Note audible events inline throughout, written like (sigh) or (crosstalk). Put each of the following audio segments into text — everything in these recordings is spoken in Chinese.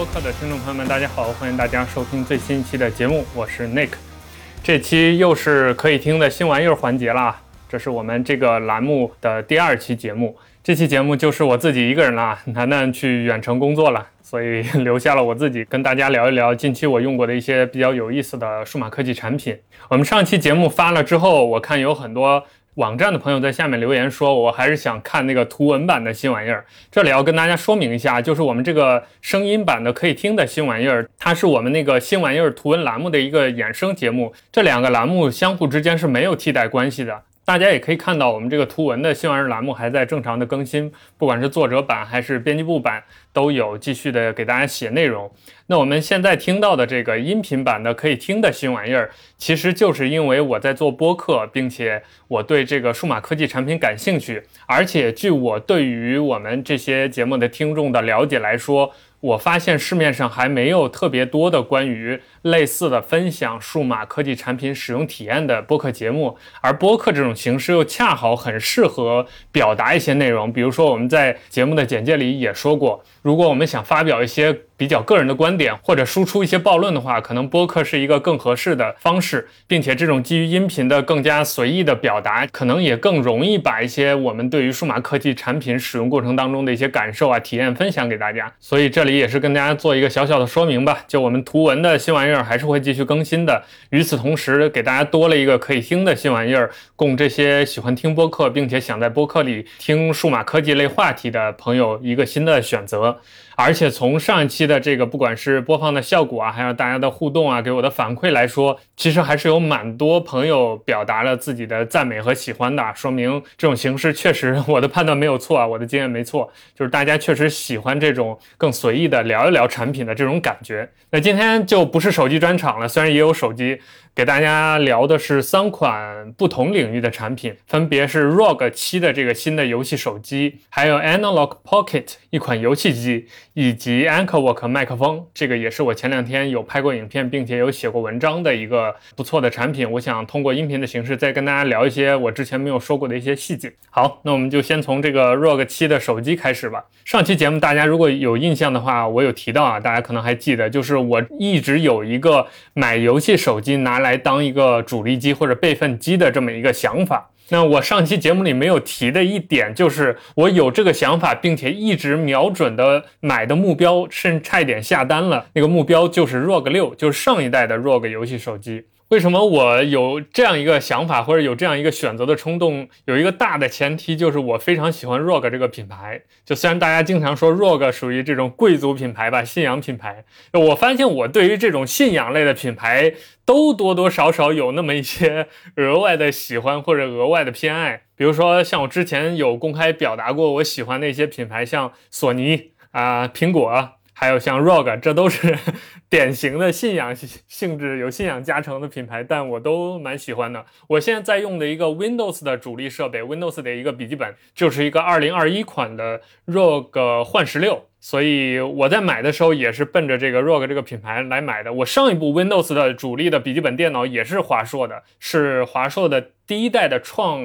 播客的听众朋友们，大家好，欢迎大家收听最新一期的节目，我是 Nick。这期又是可以听的新玩意儿环节啦，这是我们这个栏目的第二期节目。这期节目就是我自己一个人啦，楠楠去远程工作了，所以留下了我自己跟大家聊一聊近期我用过的一些比较有意思的数码科技产品。我们上期节目发了之后，我看有很多。网站的朋友在下面留言说，我还是想看那个图文版的新玩意儿。这里要跟大家说明一下，就是我们这个声音版的可以听的新玩意儿，它是我们那个新玩意儿图文栏目的一个衍生节目，这两个栏目相互之间是没有替代关系的。大家也可以看到，我们这个图文的新玩意儿栏目还在正常的更新，不管是作者版还是编辑部版，都有继续的给大家写内容。那我们现在听到的这个音频版的可以听的新玩意儿，其实就是因为我在做播客，并且我对这个数码科技产品感兴趣，而且据我对于我们这些节目的听众的了解来说。我发现市面上还没有特别多的关于类似的分享数码科技产品使用体验的播客节目，而播客这种形式又恰好很适合表达一些内容。比如说，我们在节目的简介里也说过，如果我们想发表一些比较个人的观点，或者输出一些暴论的话，可能播客是一个更合适的方式，并且这种基于音频的更加随意的表达，可能也更容易把一些我们对于数码科技产品使用过程当中的一些感受啊、体验分享给大家。所以这里。也是跟大家做一个小小的说明吧，就我们图文的新玩儿还是会继续更新的。与此同时，给大家多了一个可以听的新玩意儿，供这些喜欢听播客并且想在播客里听数码科技类话题的朋友一个新的选择。而且从上一期的这个不管是播放的效果啊，还有大家的互动啊，给我的反馈来说，其实还是有蛮多朋友表达了自己的赞美和喜欢的，说明这种形式确实我的判断没有错啊，我的经验没错，就是大家确实喜欢这种更随意的聊一聊产品的这种感觉。那今天就不是手机专场了，虽然也有手机。给大家聊的是三款不同领域的产品，分别是 ROG 七的这个新的游戏手机，还有 Analog Pocket 一款游戏机，以及 Anchorwork 麦克风。这个也是我前两天有拍过影片，并且有写过文章的一个不错的产品。我想通过音频的形式再跟大家聊一些我之前没有说过的一些细节。好，那我们就先从这个 ROG 七的手机开始吧。上期节目大家如果有印象的话，我有提到啊，大家可能还记得，就是我一直有一个买游戏手机拿。来当一个主力机或者备份机的这么一个想法。那我上期节目里没有提的一点，就是我有这个想法，并且一直瞄准的买的目标，甚至差一点下单了。那个目标就是 ROG 六，就是上一代的 ROG 游戏手机。为什么我有这样一个想法，或者有这样一个选择的冲动？有一个大的前提，就是我非常喜欢 ROG 这个品牌。就虽然大家经常说 ROG 属于这种贵族品牌吧，信仰品牌，我发现我对于这种信仰类的品牌，都多多少少有那么一些额外的喜欢或者额外的偏爱。比如说，像我之前有公开表达过，我喜欢的一些品牌，像索尼啊、苹果。还有像 ROG，这都是 (laughs) 典型的信仰性质、有信仰加成的品牌，但我都蛮喜欢的。我现在在用的一个 Windows 的主力设备，Windows 的一个笔记本，就是一个2021款的 ROG 幻十六，所以我在买的时候也是奔着这个 ROG 这个品牌来买的。我上一部 Windows 的主力的笔记本电脑也是华硕的，是华硕的第一代的创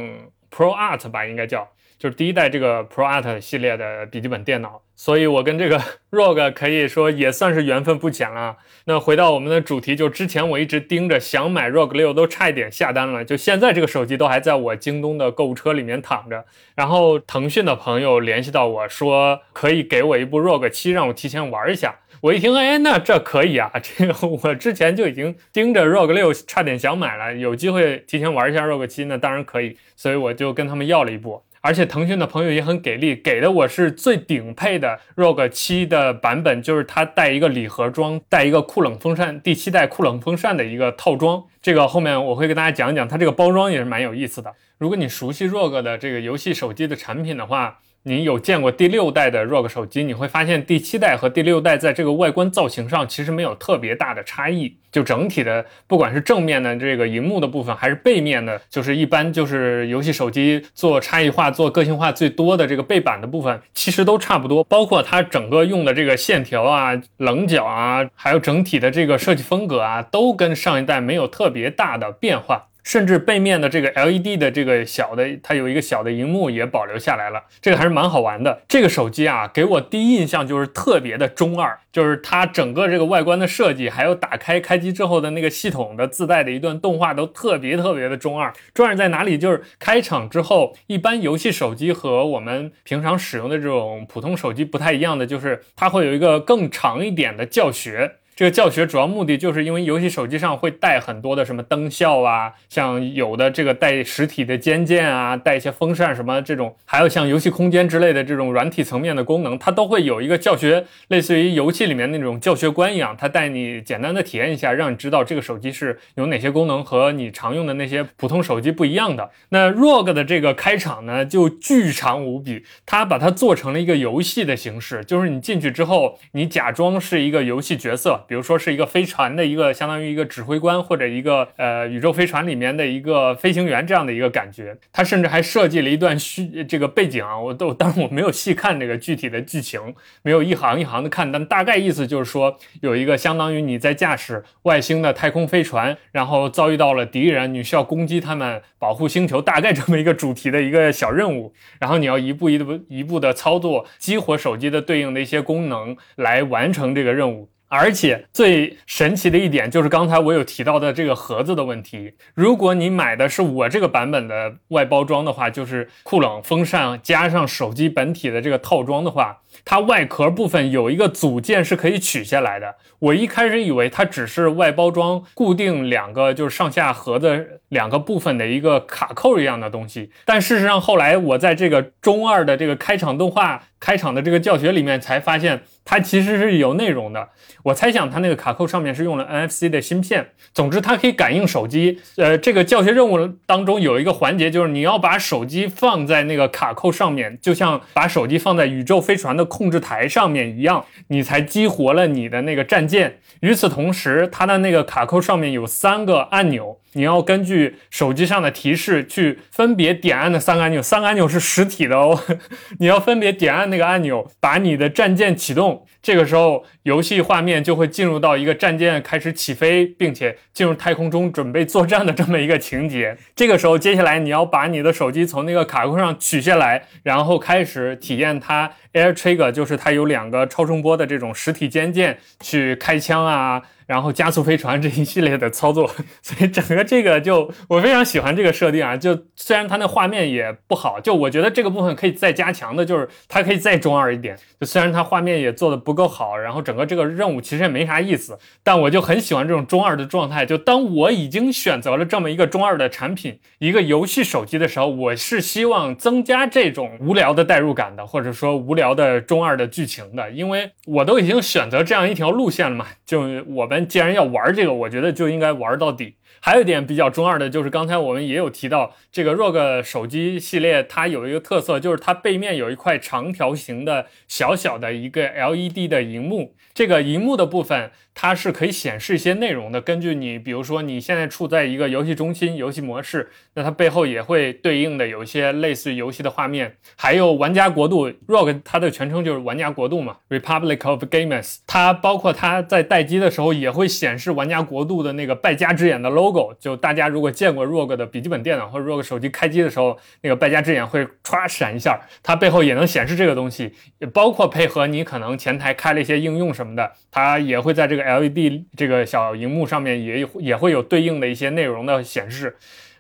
ProArt 吧，应该叫。就是第一代这个 ProArt 系列的笔记本电脑，所以我跟这个 (laughs) ROG 可以说也算是缘分不浅了。那回到我们的主题，就之前我一直盯着想买 ROG 六，都差一点下单了。就现在这个手机都还在我京东的购物车里面躺着。然后腾讯的朋友联系到我说，可以给我一部 ROG 七，让我提前玩一下。我一听，哎，那这可以啊，这个我之前就已经盯着 ROG 六，差点想买了。有机会提前玩一下 ROG 七，那当然可以。所以我就跟他们要了一部。而且腾讯的朋友也很给力，给的我是最顶配的 ROG 七的版本，就是它带一个礼盒装，带一个酷冷风扇，第七代酷冷风扇的一个套装。这个后面我会给大家讲讲，它这个包装也是蛮有意思的。如果你熟悉 ROG 的这个游戏手机的产品的话，你有见过第六代的 ROG 手机，你会发现第七代和第六代在这个外观造型上其实没有特别大的差异，就整体的不管是正面的这个荧幕的部分，还是背面的，就是一般就是游戏手机做差异化、做个性化最多的这个背板的部分，其实都差不多。包括它整个用的这个线条啊、棱角啊，还有整体的这个设计风格啊，都跟上一代没有特别大的变化。甚至背面的这个 LED 的这个小的，它有一个小的荧幕也保留下来了，这个还是蛮好玩的。这个手机啊，给我第一印象就是特别的中二，就是它整个这个外观的设计，还有打开开机之后的那个系统的自带的一段动画，都特别特别的中二。中二在哪里？就是开场之后，一般游戏手机和我们平常使用的这种普通手机不太一样的，就是它会有一个更长一点的教学。这个教学主要目的就是因为游戏手机上会带很多的什么灯效啊，像有的这个带实体的肩键啊，带一些风扇什么这种，还有像游戏空间之类的这种软体层面的功能，它都会有一个教学，类似于游戏里面那种教学官一样，它带你简单的体验一下，让你知道这个手机是有哪些功能和你常用的那些普通手机不一样的。那 ROG 的这个开场呢，就巨长无比，它把它做成了一个游戏的形式，就是你进去之后，你假装是一个游戏角色。比如说是一个飞船的一个相当于一个指挥官或者一个呃宇宙飞船里面的一个飞行员这样的一个感觉，他甚至还设计了一段虚这个背景啊，我都当然我没有细看这个具体的剧情，没有一行一行的看，但大概意思就是说有一个相当于你在驾驶外星的太空飞船，然后遭遇到了敌人，你需要攻击他们，保护星球，大概这么一个主题的一个小任务，然后你要一步一步一步的操作，激活手机的对应的一些功能来完成这个任务。而且最神奇的一点就是刚才我有提到的这个盒子的问题。如果你买的是我这个版本的外包装的话，就是酷冷风扇加上手机本体的这个套装的话，它外壳部分有一个组件是可以取下来的。我一开始以为它只是外包装固定两个就是上下盒子两个部分的一个卡扣一样的东西，但事实上后来我在这个中二的这个开场动画开场的这个教学里面才发现。它其实是有内容的，我猜想它那个卡扣上面是用了 NFC 的芯片。总之，它可以感应手机。呃，这个教学任务当中有一个环节，就是你要把手机放在那个卡扣上面，就像把手机放在宇宙飞船的控制台上面一样，你才激活了你的那个战舰。与此同时，它的那个卡扣上面有三个按钮。你要根据手机上的提示去分别点按那三个按钮，三个按钮是实体的哦。(laughs) 你要分别点按那个按钮，把你的战舰启动。这个时候，游戏画面就会进入到一个战舰开始起飞，并且进入太空中准备作战的这么一个情节。这个时候，接下来你要把你的手机从那个卡扣上取下来，然后开始体验它 Air Trigger，就是它有两个超声波的这种实体肩键去开枪啊。然后加速飞船这一系列的操作，所以整个这个就我非常喜欢这个设定啊。就虽然它那画面也不好，就我觉得这个部分可以再加强的，就是它可以再中二一点。就虽然它画面也做的不够好，然后整个这个任务其实也没啥意思，但我就很喜欢这种中二的状态。就当我已经选择了这么一个中二的产品，一个游戏手机的时候，我是希望增加这种无聊的代入感的，或者说无聊的中二的剧情的，因为我都已经选择这样一条路线了嘛。就我们。既然要玩这个，我觉得就应该玩到底。还有一点比较中二的，就是刚才我们也有提到，这个 ROG 手机系列它有一个特色，就是它背面有一块长条形的小小的一个 LED 的荧幕。这个荧幕的部分，它是可以显示一些内容的。根据你，比如说你现在处在一个游戏中心、游戏模式，那它背后也会对应的有一些类似于游戏的画面。还有玩家国度，ROG 它的全称就是玩家国度嘛，Republic of Gamers。它包括它在待机的时候也会显示玩家国度的那个败家之眼的 logo。就大家如果见过 ROG 的笔记本电脑或者 ROG 手机开机的时候，那个败家之眼会唰闪一下，它背后也能显示这个东西。也包括配合你可能前台开了一些应用。什么的，它也会在这个 LED 这个小荧幕上面也有也会有对应的一些内容的显示。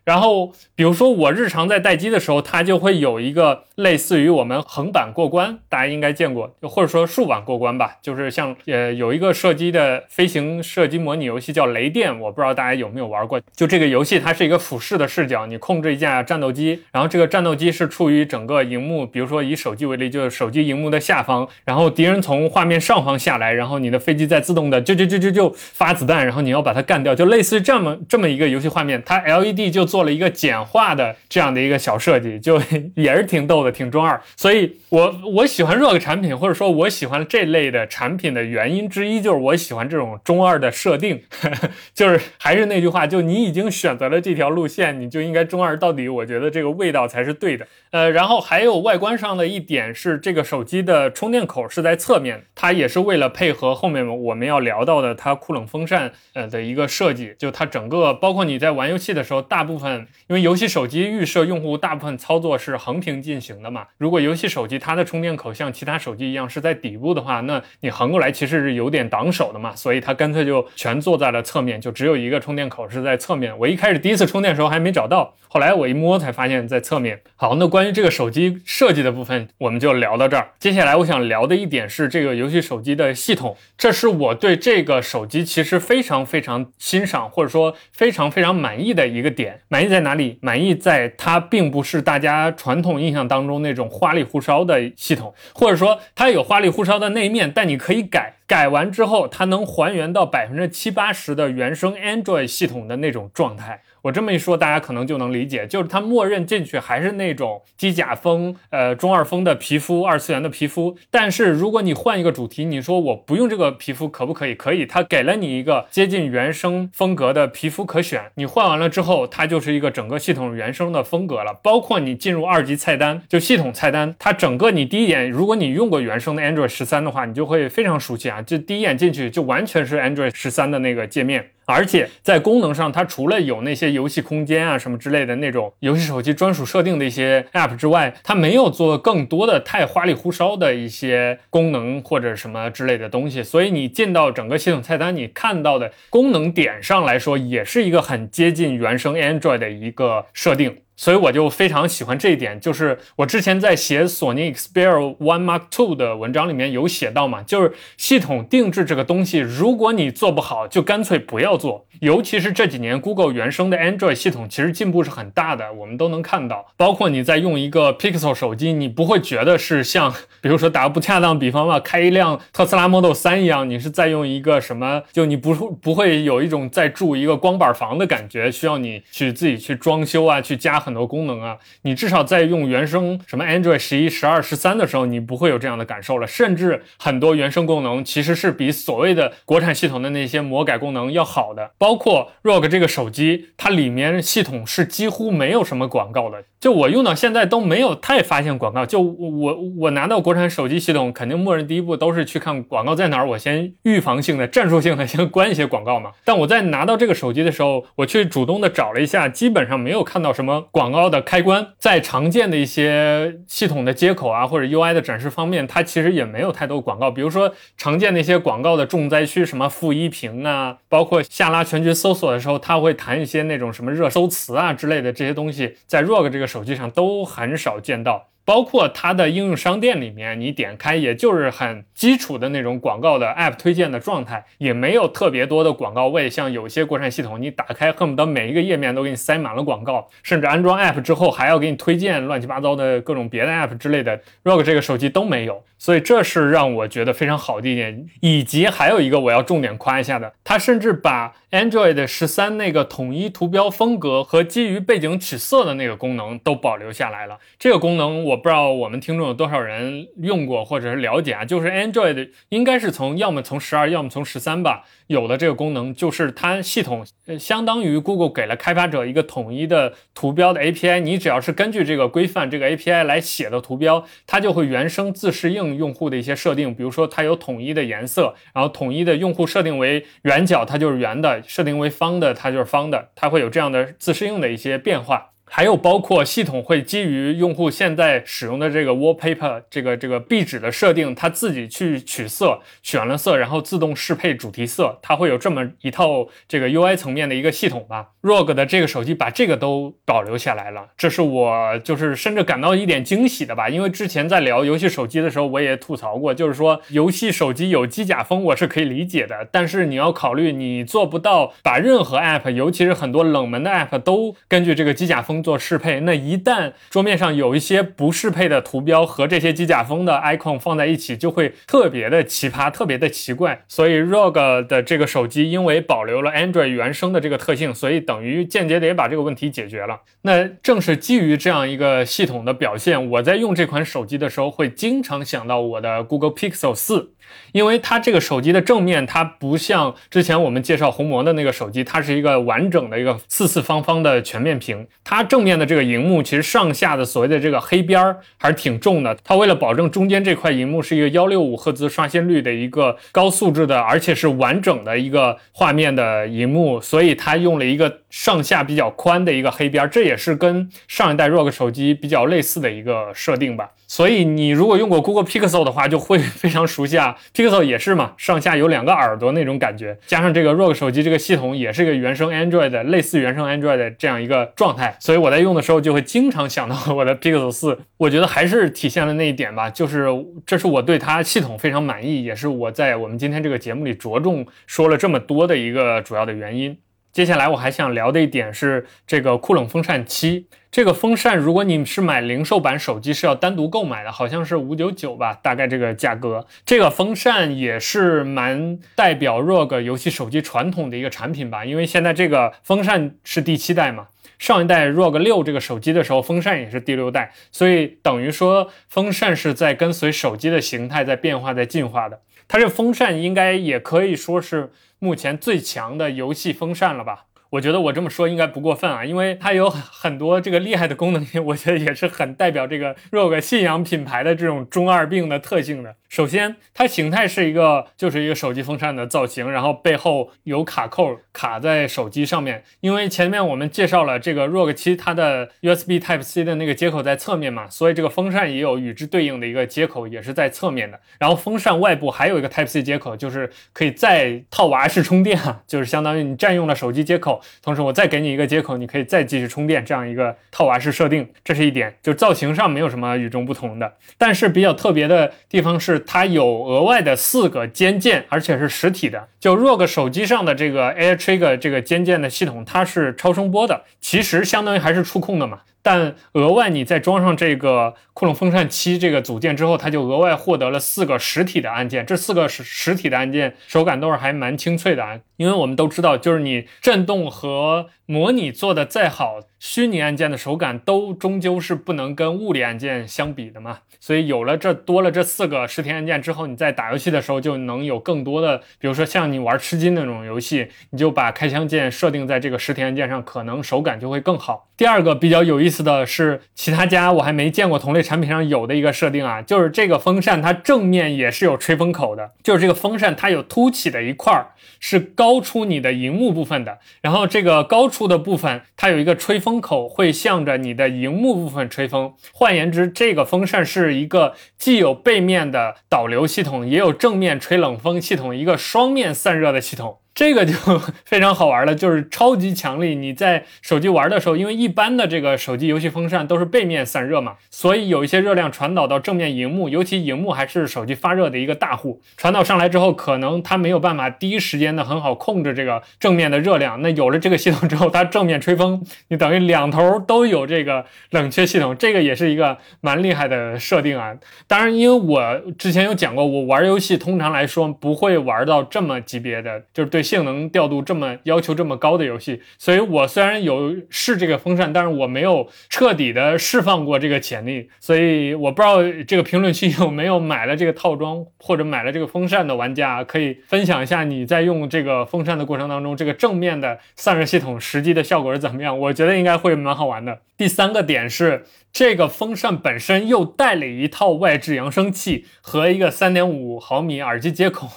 然后，比如说我日常在待机的时候，它就会有一个类似于我们横版过关，大家应该见过，或者说竖版过关吧，就是像呃有一个射击的飞行射击模拟游戏叫雷电，我不知道大家有没有玩过。就这个游戏，它是一个俯视的视角，你控制一架战斗机，然后这个战斗机是处于整个荧幕，比如说以手机为例，就是手机荧幕的下方，然后敌人从画面上方下来，然后你的飞机在自动的就就就就就发子弹，然后你要把它干掉，就类似于这么这么一个游戏画面，它 LED 就。做了一个简化的这样的一个小设计，就 (laughs) 也是挺逗的，挺中二。所以，我我喜欢 ROG 产品，或者说我喜欢这类的产品的原因之一，就是我喜欢这种中二的设定。(laughs) 就是还是那句话，就你已经选择了这条路线，你就应该中二到底。我觉得这个味道才是对的。呃，然后还有外观上的一点是，这个手机的充电口是在侧面，它也是为了配合后面我们要聊到的它酷冷风扇呃的一个设计。就它整个包括你在玩游戏的时候，大部分。分，因为游戏手机预设用户大部分操作是横屏进行的嘛。如果游戏手机它的充电口像其他手机一样是在底部的话，那你横过来其实是有点挡手的嘛。所以它干脆就全做在了侧面，就只有一个充电口是在侧面。我一开始第一次充电的时候还没找到，后来我一摸才发现在侧面。好，那关于这个手机设计的部分，我们就聊到这儿。接下来我想聊的一点是这个游戏手机的系统，这是我对这个手机其实非常非常欣赏，或者说非常非常满意的一个点。满意在哪里？满意在它并不是大家传统印象当中那种花里胡哨的系统，或者说它有花里胡哨的那一面，但你可以改。改完之后，它能还原到百分之七八十的原生 Android 系统的那种状态。我这么一说，大家可能就能理解，就是它默认进去还是那种机甲风、呃中二风的皮肤，二次元的皮肤。但是如果你换一个主题，你说我不用这个皮肤可不可以？可以，它给了你一个接近原生风格的皮肤可选。你换完了之后，它就是一个整个系统原生的风格了。包括你进入二级菜单，就系统菜单，它整个你第一眼，如果你用过原生的 Android 十三的话，你就会非常熟悉啊，就第一眼进去就完全是 Android 十三的那个界面。而且在功能上，它除了有那些游戏空间啊什么之类的那种游戏手机专属设定的一些 App 之外，它没有做更多的太花里胡哨的一些功能或者什么之类的东西。所以你进到整个系统菜单，你看到的功能点上来说，也是一个很接近原生 Android 的一个设定。所以我就非常喜欢这一点，就是我之前在写索尼 Xperia One Mark Two 的文章里面有写到嘛，就是系统定制这个东西，如果你做不好，就干脆不要做。尤其是这几年 Google 原生的 Android 系统，其实进步是很大的，我们都能看到。包括你在用一个 Pixel 手机，你不会觉得是像，比如说打个不恰当比方吧，开一辆特斯拉 Model 3一样，你是在用一个什么？就你不不会有一种在住一个光板房的感觉，需要你去自己去装修啊，去加。很多功能啊，你至少在用原生什么 Android 十一、十二、十三的时候，你不会有这样的感受了。甚至很多原生功能其实是比所谓的国产系统的那些魔改功能要好的。包括 ROG 这个手机，它里面系统是几乎没有什么广告的。就我用到现在都没有太发现广告。就我我拿到国产手机系统，肯定默认第一步都是去看广告在哪儿，我先预防性的、战术性的先关一些广告嘛。但我在拿到这个手机的时候，我去主动的找了一下，基本上没有看到什么广告的开关。在常见的一些系统的接口啊或者 UI 的展示方面，它其实也没有太多广告。比如说常见的一些广告的重灾区，什么负一屏啊，包括下拉全局搜索的时候，它会弹一些那种什么热搜词啊之类的这些东西，在 ROG 这个。手机上都很少见到。包括它的应用商店里面，你点开也就是很基础的那种广告的 App 推荐的状态，也没有特别多的广告位。像有些国产系统，你打开恨不得每一个页面都给你塞满了广告，甚至安装 App 之后还要给你推荐乱七八糟的各种别的 App 之类的。ROG 这个手机都没有，所以这是让我觉得非常好的一点。以及还有一个我要重点夸一下的，它甚至把 Android 十三那个统一图标风格和基于背景取色的那个功能都保留下来了。这个功能我。不知道我们听众有多少人用过或者是了解啊？就是 Android 应该是从要么从十二，要么从十三吧。有的这个功能就是它系统呃，相当于 Google 给了开发者一个统一的图标的 API，你只要是根据这个规范这个 API 来写的图标，它就会原生自适应用户的一些设定，比如说它有统一的颜色，然后统一的用户设定为圆角，它就是圆的；设定为方的，它就是方的，它会有这样的自适应的一些变化。还有包括系统会基于用户现在使用的这个 wallpaper 这个这个壁纸的设定，它自己去取色，选了色，然后自动适配主题色，它会有这么一套这个 UI 层面的一个系统吧。ROG 的这个手机把这个都保留下来了，这是我就是甚至感到一点惊喜的吧。因为之前在聊游戏手机的时候，我也吐槽过，就是说游戏手机有机甲风我是可以理解的，但是你要考虑你做不到把任何 app，尤其是很多冷门的 app 都根据这个机甲风。做适配，那一旦桌面上有一些不适配的图标和这些机甲风的 icon 放在一起，就会特别的奇葩，特别的奇怪。所以 ROG 的这个手机因为保留了 Android 原生的这个特性，所以等于间接的也把这个问题解决了。那正是基于这样一个系统的表现，我在用这款手机的时候会经常想到我的 Google Pixel 四。因为它这个手机的正面，它不像之前我们介绍红魔的那个手机，它是一个完整的一个四四方方的全面屏。它正面的这个荧幕其实上下的所谓的这个黑边儿还是挺重的。它为了保证中间这块荧幕是一个幺六五赫兹刷新率的一个高素质的，而且是完整的一个画面的荧幕，所以它用了一个上下比较宽的一个黑边儿，这也是跟上一代 ROG 手机比较类似的一个设定吧。所以你如果用过 Google Pixel 的话，就会非常熟悉啊。Pixel 也是嘛，上下有两个耳朵那种感觉，加上这个 ROG 手机这个系统也是一个原生 Android 的，类似原生 Android 的这样一个状态，所以我在用的时候就会经常想到我的 Pixel 四。我觉得还是体现了那一点吧，就是这是我对它系统非常满意，也是我在我们今天这个节目里着重说了这么多的一个主要的原因。接下来我还想聊的一点是这个酷冷风扇七。这个风扇，如果你是买零售版手机，是要单独购买的，好像是五九九吧，大概这个价格。这个风扇也是蛮代表 ROG 游戏手机传统的一个产品吧，因为现在这个风扇是第七代嘛，上一代 ROG 六这个手机的时候，风扇也是第六代，所以等于说风扇是在跟随手机的形态在变化、在进化的。它这风扇应该也可以说是目前最强的游戏风扇了吧。我觉得我这么说应该不过分啊，因为它有很多这个厉害的功能，我觉得也是很代表这个 ROG 信仰品牌的这种中二病的特性的。首先，它形态是一个就是一个手机风扇的造型，然后背后有卡扣卡在手机上面。因为前面我们介绍了这个 ROG 七，它的 USB Type C 的那个接口在侧面嘛，所以这个风扇也有与之对应的一个接口，也是在侧面的。然后风扇外部还有一个 Type C 接口，就是可以再套娃式充电啊，就是相当于你占用了手机接口。同时，我再给你一个接口，你可以再继续充电，这样一个套娃式设定，这是一点，就造型上没有什么与众不同的。但是比较特别的地方是，它有额外的四个肩键，而且是实体的。就 ROG 手机上的这个 AirTrigger 这个肩键的系统，它是超声波的，其实相当于还是触控的嘛。但额外你再装上这个酷冷风扇七这个组件之后，它就额外获得了四个实体的按键。这四个实实体的按键手感都是还蛮清脆的啊，因为我们都知道，就是你震动和模拟做的再好，虚拟按键的手感都终究是不能跟物理按键相比的嘛。所以有了这多了这四个实体按键之后，你在打游戏的时候就能有更多的，比如说像你玩吃鸡那种游戏，你就把开枪键设定在这个实体按键上，可能手感就会更好。第二个比较有意思的是，其他家我还没见过同类产品上有的一个设定啊，就是这个风扇它正面也是有吹风口的，就是这个风扇它有凸起的一块儿是高出你的荧幕部分的，然后这个高处的部分它有一个吹风口会向着你的荧幕部分吹风。换言之，这个风扇是。一个既有背面的导流系统，也有正面吹冷风系统，一个双面散热的系统。这个就 (laughs) 非常好玩了，就是超级强力。你在手机玩的时候，因为一般的这个手机游戏风扇都是背面散热嘛，所以有一些热量传导到正面荧幕，尤其荧幕还是手机发热的一个大户，传导上来之后，可能它没有办法第一时间的很好控制这个正面的热量。那有了这个系统之后，它正面吹风，你等于两头都有这个冷却系统，这个也是一个蛮厉害的设定啊。当然，因为我之前有讲过，我玩游戏通常来说不会玩到这么级别的，就是对。性能调度这么要求这么高的游戏，所以我虽然有试这个风扇，但是我没有彻底的释放过这个潜力，所以我不知道这个评论区有没有买了这个套装或者买了这个风扇的玩家，可以分享一下你在用这个风扇的过程当中，这个正面的散热系统实际的效果是怎么样？我觉得应该会蛮好玩的。第三个点是。这个风扇本身又带了一套外置扬声器和一个三点五毫米耳机接口，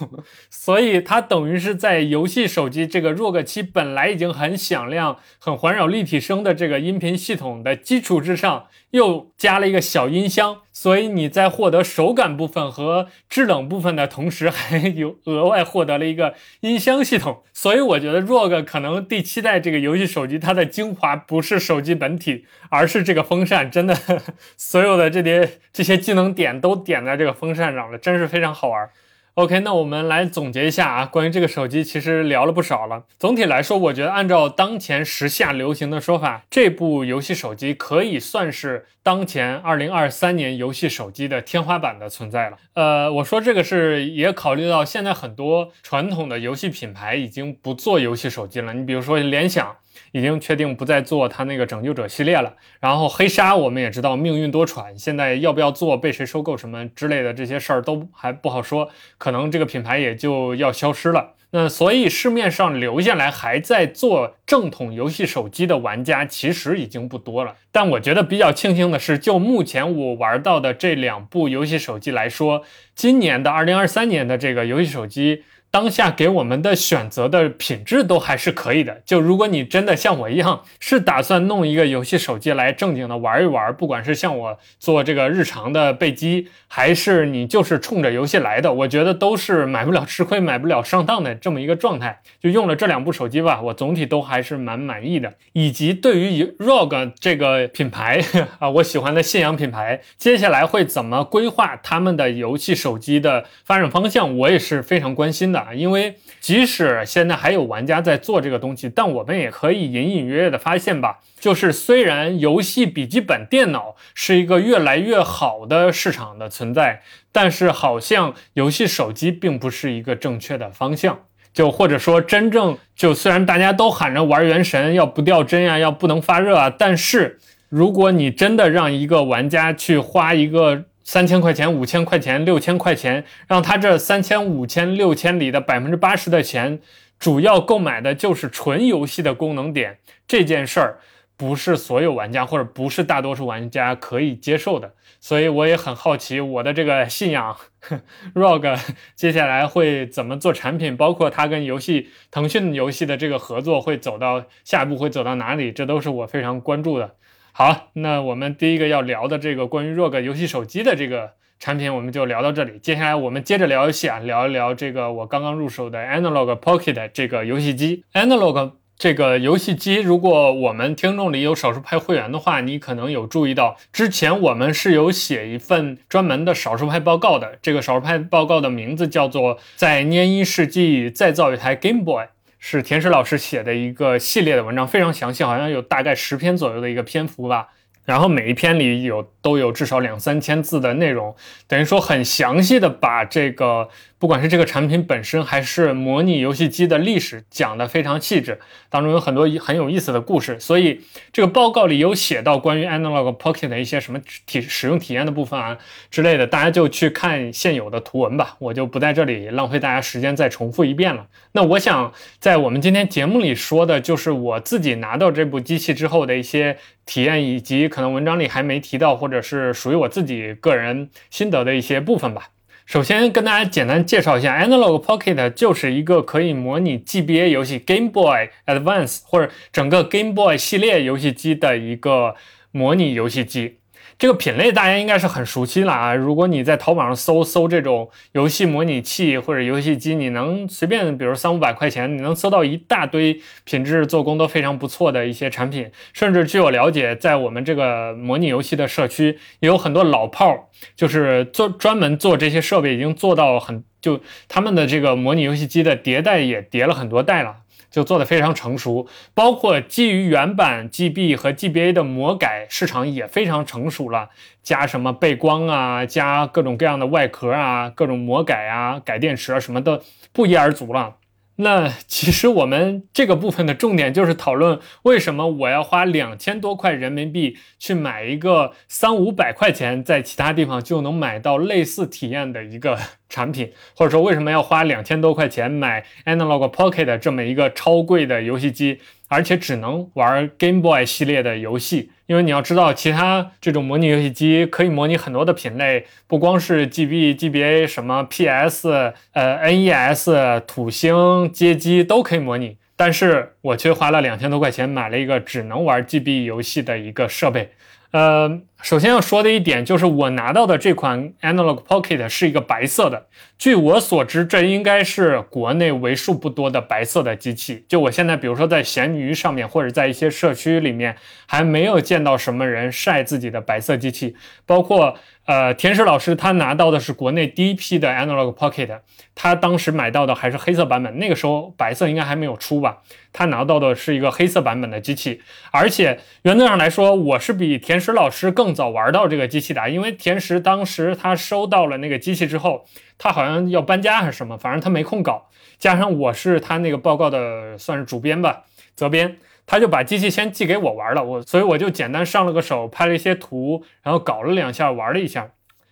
所以它等于是在游戏手机这个 ROG 七本来已经很响亮、很环绕立体声的这个音频系统的基础之上，又加了一个小音箱。所以你在获得手感部分和制冷部分的同时，还有额外获得了一个音箱系统。所以我觉得 ROG 可能第七代这个游戏手机它的精华不是手机本体，而是这个风扇。真的，(laughs) 所有的这些这些技能点都点在这个风扇上了，真是非常好玩。OK，那我们来总结一下啊，关于这个手机其实聊了不少了。总体来说，我觉得按照当前时下流行的说法，这部游戏手机可以算是当前二零二三年游戏手机的天花板的存在了。呃，我说这个是也考虑到现在很多传统的游戏品牌已经不做游戏手机了，你比如说联想。已经确定不再做它那个拯救者系列了。然后黑鲨我们也知道命运多舛，现在要不要做、被谁收购什么之类的这些事儿都还不好说，可能这个品牌也就要消失了。那所以市面上留下来还在做正统游戏手机的玩家其实已经不多了。但我觉得比较庆幸的是，就目前我玩到的这两部游戏手机来说，今年的二零二三年的这个游戏手机。当下给我们的选择的品质都还是可以的。就如果你真的像我一样是打算弄一个游戏手机来正经的玩一玩，不管是像我做这个日常的备机，还是你就是冲着游戏来的，我觉得都是买不了吃亏、买不了上当的这么一个状态。就用了这两部手机吧，我总体都还是蛮满意的。以及对于 ROG 这个品牌 (laughs) 啊，我喜欢的信仰品牌，接下来会怎么规划他们的游戏手机的发展方向，我也是非常关心的。啊，因为即使现在还有玩家在做这个东西，但我们也可以隐隐约约的发现吧，就是虽然游戏笔记本电脑是一个越来越好的市场的存在，但是好像游戏手机并不是一个正确的方向。就或者说，真正就虽然大家都喊着玩原神要不掉帧呀，要不能发热啊，但是如果你真的让一个玩家去花一个。三千块钱、五千块钱、六千块钱，让他这三千、五千、六千里的百分之八十的钱，主要购买的就是纯游戏的功能点。这件事儿不是所有玩家或者不是大多数玩家可以接受的。所以我也很好奇，我的这个信仰 (laughs) ROG 接下来会怎么做产品，包括它跟游戏腾讯游戏的这个合作会走到下一步会走到哪里，这都是我非常关注的。好，那我们第一个要聊的这个关于 ROG 游戏手机的这个产品，我们就聊到这里。接下来我们接着聊游戏啊，聊一聊这个我刚刚入手的 Analog Pocket 这个游戏机。Analog 这个游戏机，如果我们听众里有少数派会员的话，你可能有注意到，之前我们是有写一份专门的少数派报告的。这个少数派报告的名字叫做《在捏一世纪再造一台 Game Boy》。是田石老师写的一个系列的文章，非常详细，好像有大概十篇左右的一个篇幅吧。然后每一篇里有都有至少两三千字的内容，等于说很详细的把这个。不管是这个产品本身，还是模拟游戏机的历史，讲得非常细致，当中有很多很有意思的故事。所以这个报告里有写到关于 Analog Pocket 的一些什么体使用体验的部分啊之类的，大家就去看现有的图文吧，我就不在这里浪费大家时间再重复一遍了。那我想在我们今天节目里说的就是我自己拿到这部机器之后的一些体验，以及可能文章里还没提到，或者是属于我自己个人心得的一些部分吧。首先跟大家简单介绍一下，Analog Pocket 就是一个可以模拟 GBA 游戏 Game Boy Advance 或者整个 Game Boy 系列游戏机的一个模拟游戏机。这个品类大家应该是很熟悉了啊！如果你在淘宝上搜搜这种游戏模拟器或者游戏机，你能随便，比如三五百块钱，你能搜到一大堆品质、做工都非常不错的一些产品。甚至据我了解，在我们这个模拟游戏的社区，也有很多老炮儿，就是做专门做这些设备，已经做到很就他们的这个模拟游戏机的迭代也叠了很多代了。就做得非常成熟，包括基于原版 GB 和 GBA 的魔改市场也非常成熟了，加什么背光啊，加各种各样的外壳啊，各种魔改啊，改电池啊，什么的不一而足了。那其实我们这个部分的重点就是讨论为什么我要花两千多块人民币去买一个三五百块钱在其他地方就能买到类似体验的一个产品，或者说为什么要花两千多块钱买 Analog Pocket 这么一个超贵的游戏机？而且只能玩 Game Boy 系列的游戏，因为你要知道，其他这种模拟游戏机可以模拟很多的品类，不光是 GB、GBA，什么 PS、呃 NES、土星、街机都可以模拟。但是我却花了两千多块钱买了一个只能玩 GB 游戏的一个设备。呃，首先要说的一点就是，我拿到的这款 Analog Pocket 是一个白色的。据我所知，这应该是国内为数不多的白色的机器。就我现在，比如说在闲鱼上面，或者在一些社区里面，还没有见到什么人晒自己的白色机器，包括。呃，田石老师他拿到的是国内第一批的 Analog Pocket，他当时买到的还是黑色版本，那个时候白色应该还没有出吧？他拿到的是一个黑色版本的机器，而且原则上来说，我是比田石老师更早玩到这个机器的，因为田石当时他收到了那个机器之后，他好像要搬家还是什么，反正他没空搞，加上我是他那个报告的算是主编吧，责编。他就把机器先寄给我玩了，我所以我就简单上了个手，拍了一些图，然后搞了两下，玩了一下。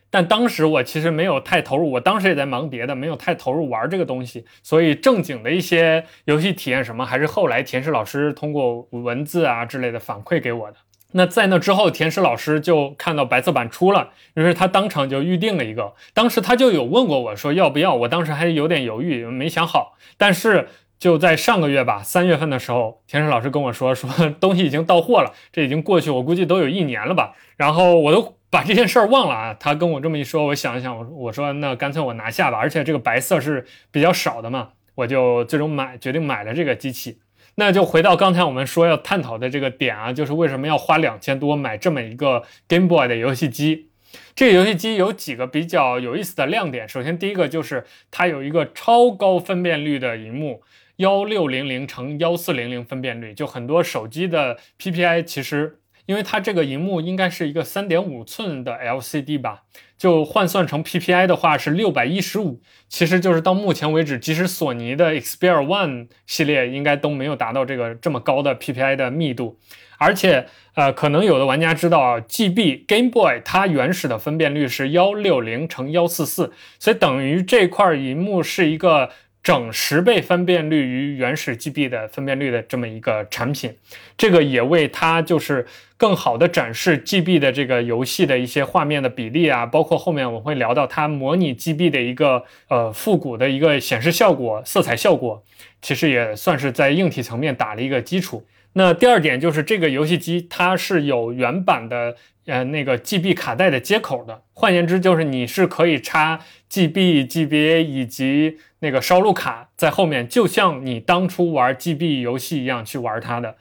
但当时我其实没有太投入，我当时也在忙别的，没有太投入玩这个东西，所以正经的一些游戏体验什么，还是后来田石老师通过文字啊之类的反馈给我的。那在那之后，田石老师就看到白色版出了，于是他当场就预定了一个。当时他就有问过我说要不要，我当时还有点犹豫，没想好。但是就在上个月吧，三月份的时候，田石老师跟我说说 (laughs) 东西已经到货了，这已经过去，我估计都有一年了吧。然后我都把这件事儿忘了啊。他跟我这么一说，我想一想，我我说那干脆我拿下吧。而且这个白色是比较少的嘛，我就最终买决定买了这个机器。那就回到刚才我们说要探讨的这个点啊，就是为什么要花两千多买这么一个 Game Boy 的游戏机？这个游戏机有几个比较有意思的亮点。首先，第一个就是它有一个超高分辨率的荧幕，幺六零零乘幺四零零分辨率，就很多手机的 PPI 其实。因为它这个荧幕应该是一个三点五寸的 LCD 吧，就换算成 PPI 的话是六百一十五，其实就是到目前为止，即使索尼的 Xperia One 系列应该都没有达到这个这么高的 PPI 的密度，而且呃，可能有的玩家知道，GB Game Boy 它原始的分辨率是幺六零乘幺四四，所以等于这块荧幕是一个。整十倍分辨率与原始 GB 的分辨率的这么一个产品，这个也为它就是更好的展示 GB 的这个游戏的一些画面的比例啊，包括后面我会聊到它模拟 GB 的一个呃复古的一个显示效果、色彩效果，其实也算是在硬体层面打了一个基础。那第二点就是这个游戏机它是有原版的。呃，那个 GB 卡带的接口的，换言之就是你是可以插 GB、GBA 以及那个烧录卡在后面，就像你当初玩 GB 游戏一样去玩它的。